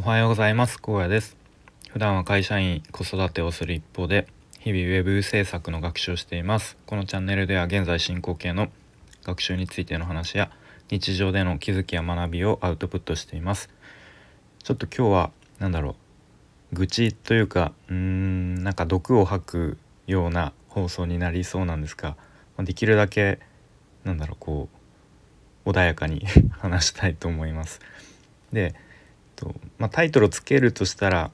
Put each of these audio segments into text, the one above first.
おはようございます。高野です。普段は会社員子育てをする一方で日々ウェブ制作の学習をしています。このチャンネルでは現在進行形の学習についての話や日常での気づきや学びをアウトプットしています。ちょっと今日は何だろう。愚痴というかうーんなんか毒を吐くような放送になりそうなんですができるだけなんだろうこう穏やかに 話したいと思います。でと、まあ、タイトルをつけるとしたら、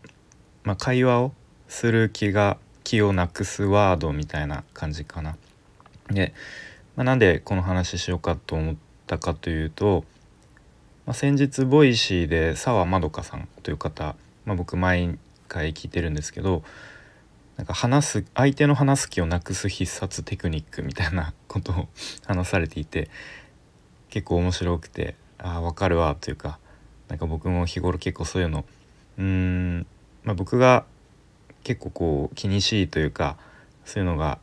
まあ、会話をする気が気をなくすワードみたいな感じかな。で、まあ、なんでこの話しようかと思ったかというと、まあ、先日 Voicy で澤まどかさんという方、まあ、僕毎回聞いてるんですけどなんか話す相手の話す気をなくす必殺テクニックみたいなことを話されていて結構面白くてああ分かるわというかなんか僕も日頃結構そういうのうーん、まあ、僕が結構こう気にしいというかそういうのが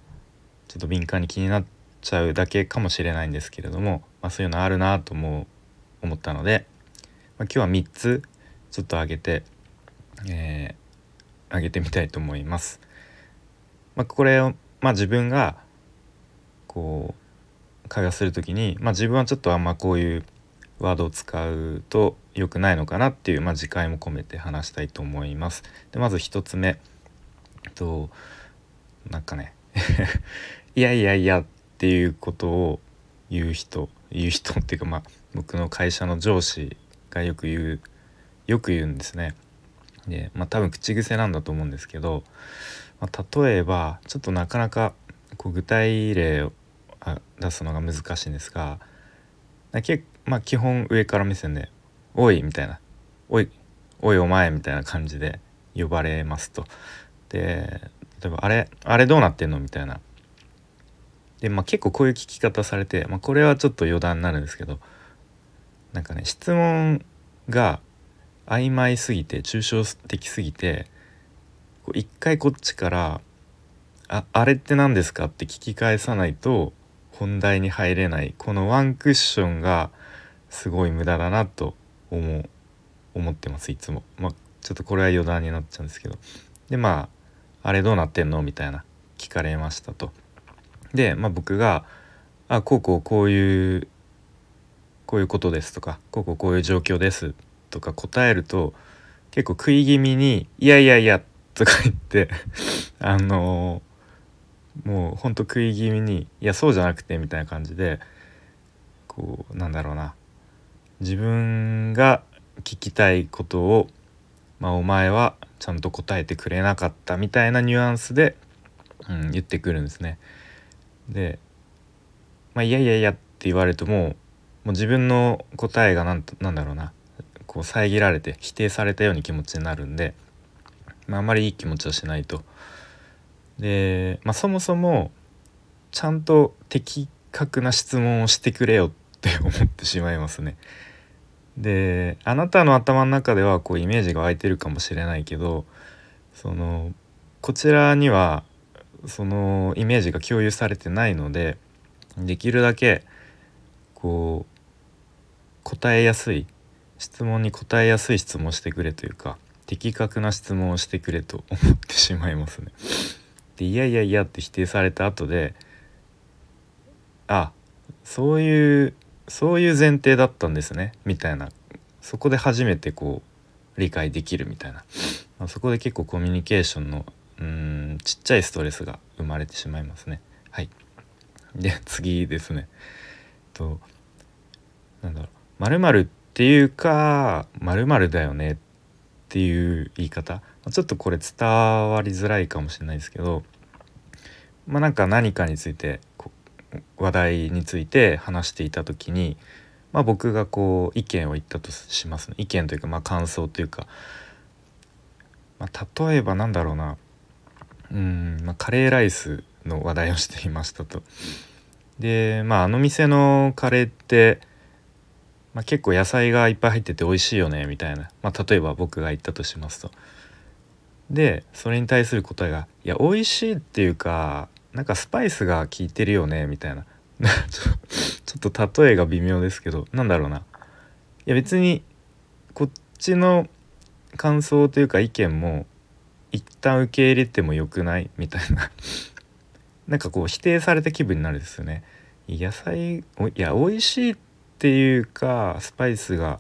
ちょっと敏感に気になっちゃうだけかもしれないんですけれども、まあ、そういうのあるなとも思ったので、まあ、今日は3つちょっと上げて、えー、上げてみたいと思います。まあ、これを、まあ、自分がこう会話する時に、まあ、自分はちょっとあんまこういうワードを使うと良くないのかなっていう、まあ、自戒も込めて話したいと思います。でまず1つ目となんかね いやいやいやっていうことを言う人言う人っていうかまあ僕の会社の上司がよく言うよく言うんですね。でまあ多分口癖なんだと思うんですけど、まあ、例えばちょっとなかなかこう具体例を出すのが難しいんですが結まあ基本上から目線で「おい」みたいな「おいおいお前」みたいな感じで呼ばれますと。で例えば「あれあれどうなってんの?」みたいな。でまあ結構こういう聞き方されて、まあ、これはちょっと余談になるんですけどなんかね質問が曖昧すぎて抽象的すぎて一回こっちから「ああれって何ですか?」って聞き返さないと本題に入れないこのワンクッションがすごい無駄だなと思う思ってますいつも。まあちょっとこれは余談になっちゃうんですけどでまあ「あれどうなってんの?」みたいな聞かれましたと。で、まあ、僕が「あこうこうこういうこういうことです」とか「こうこうこういう状況です」とか答えると結構食い気味に「いやいやいや」とか言って あのー、もうほんと食い気味に「いやそうじゃなくて」みたいな感じでこうなんだろうな自分が聞きたいことを、まあ、お前はちゃんと答えてくれなかったみたいなニュアンスで、うん、言ってくるんですね。で、まあ、いやいやいやって言われるとももう自分の答えがなんなんだろうなこう遮られて否定されたような気持ちになるんで、まあ、あまりいい気持ちはしないと。で、まあ、そもそもちゃんと的確な質問をしてくれよって思ってしまいますね。であなたの頭の中ではこうイメージが湧いてるかもしれないけどそのこちらにはそのイメージが共有されてないのでできるだけこう答えやすい質問に答えやすい質問してくれというか的確な質問をしてくれと思ってしまいますね。でいやいやいやって否定された後であそういうそういう前提だったんですねみたいな。そこで初めてこう理解できるみたいな、まあ、そこで結構コミュニケーションのうんちっちゃいストレスが生まれてしまいますね。はい。で次ですね。となんだろう「まるっていうか「まるだよね」っていう言い方。ちょっとこれ伝わりづらいかもしれないですけどまあなんか何かについて話題について話していた時に、まあ、僕がこう意見を言ったとしますね意見というかまあ感想というか、まあ、例えばなんだろうなうん、まあ、カレーライスの話題をしていましたと。でまああの店のカレーって、まあ、結構野菜がいっぱい入ってて美味しいよねみたいな、まあ、例えば僕が言ったとしますと。でそれに対する答えが「いや美味しいっていうかなんかスパイスが効いてるよねみたいな。ちょっと例えが微妙ですけどなんだろうな。いや別にこっちの感想というか意見も一旦受け入れてもよくない？みたいな。なんかこう否定された気分になるんですよね。野菜いや美味しいっていうかスパイスが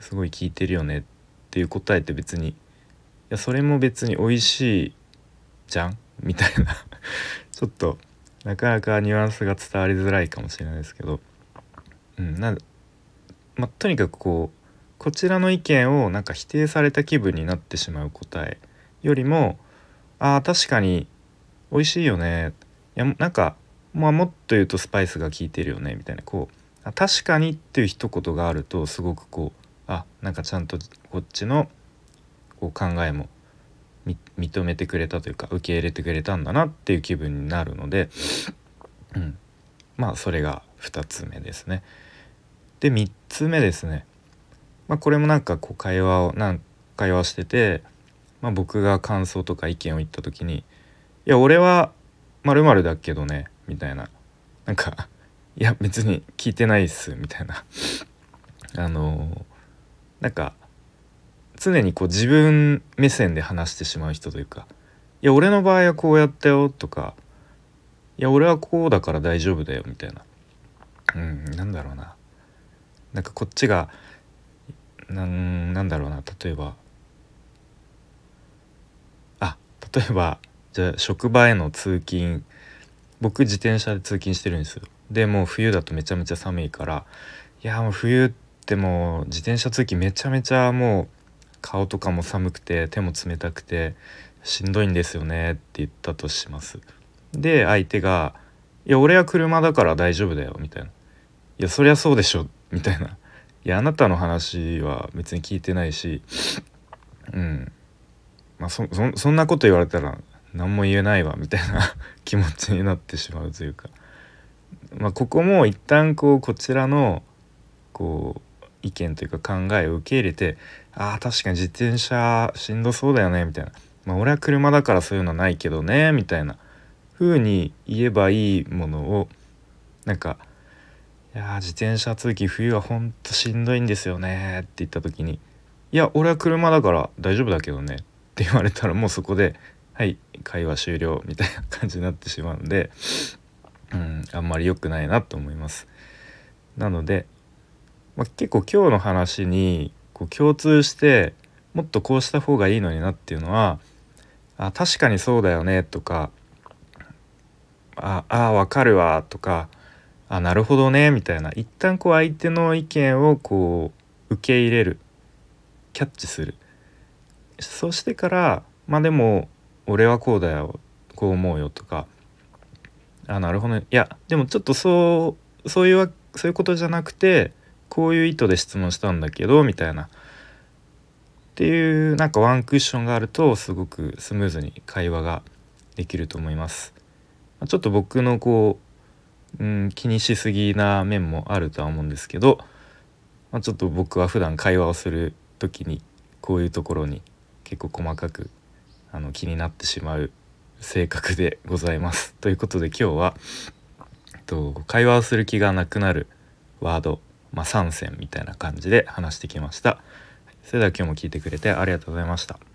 すごい効いてるよねっていう答えって別にやそれも別に美味しいじゃん？みたいな。ちょっとなかなかニュアンスが伝わりづらいかもしれないですけど、うんなま、とにかくこうこちらの意見をなんか否定された気分になってしまう答えよりもああ確かに美味しいよね。いやなんか、まあ、もっと言うとスパイスが効いてるよね。みたいな。こう確かにっていう一言があるとすごくこうあなんかちゃんとこっちのこう考えも認めてくれたというか受け入れてくれたんだなっていう気分になるので、うん、まあそれが2つ目ですね。で3つ目ですね、まあ、これもなんかこう会話をなん会話してて、まあ、僕が感想とか意見を言った時に「いや俺はまるだけどね」みたいな。なんか「いや別に聞いてないっす」みたいな。あのなんか常にこう自分目線で話してしまう人というか「いや俺の場合はこうやったよ」とか「いや俺はこうだから大丈夫だよ」みたいな。うんなんだろうな。なんかこっちがなんなんだろうな。例えばあ例えばじゃあ職場への通勤。僕自転車で通勤してるんですよ。でもう冬だとめちゃめちゃ寒いからいやもう冬ってもう自転車通勤めちゃめちゃもう顔とかも寒くて手も冷たくてしんどいんですよねって言ったとします。で相手が「いや俺は車だから大丈夫だよ」みたいな「いやそりゃそうでしょ」みたいな「いやあなたの話は別に聞いてないしうん。まあそそんなこと言われたら何も言えないわ」みたいな 気持ちになってしまうというか、まあ、ここも一旦こうこちらのこう意見というか考えを受け入れてああ確かに自転車しんどそうだよねみたいなまあ俺は車だからそういうのないけどねみたいな風に言えばいいものをなんか「いや自転車通勤冬はほんとしんどいんですよね」って言った時に「いや俺は車だから大丈夫だけどね」って言われたらもうそこで「はい会話終了」みたいな感じになってしまうんでうんあんまり良くないなと思います。なので、まあ、結構今日の話にこう共通してもっとこうした方がいいのになっていうのはあ確かにそうだよねとかああ分かるわとかあなるほどねみたいな一旦こう相手の意見をこう受け入れるキャッチする。そしてからまあでも俺はこうだよこう思うよとかあなるほど、ね、いやでもちょっとそうそういうそういうことじゃなくてこういう意図で質問したんだけどみたいなっていうなんかワンクッションがあるとすごくスムーズに会話ができると思います。ちょっと僕のこう、うん、気にしすぎな面もあるとは思うんですけど、まあ、ちょっと僕は普段会話をする時にこういうところに結構細かくあの気になってしまう性格でございます。ということで今日は、えっと、会話をする気がなくなるワードまあ、3選みたいな感じで話してきました。それでは今日も聞いてくれてありがとうございました。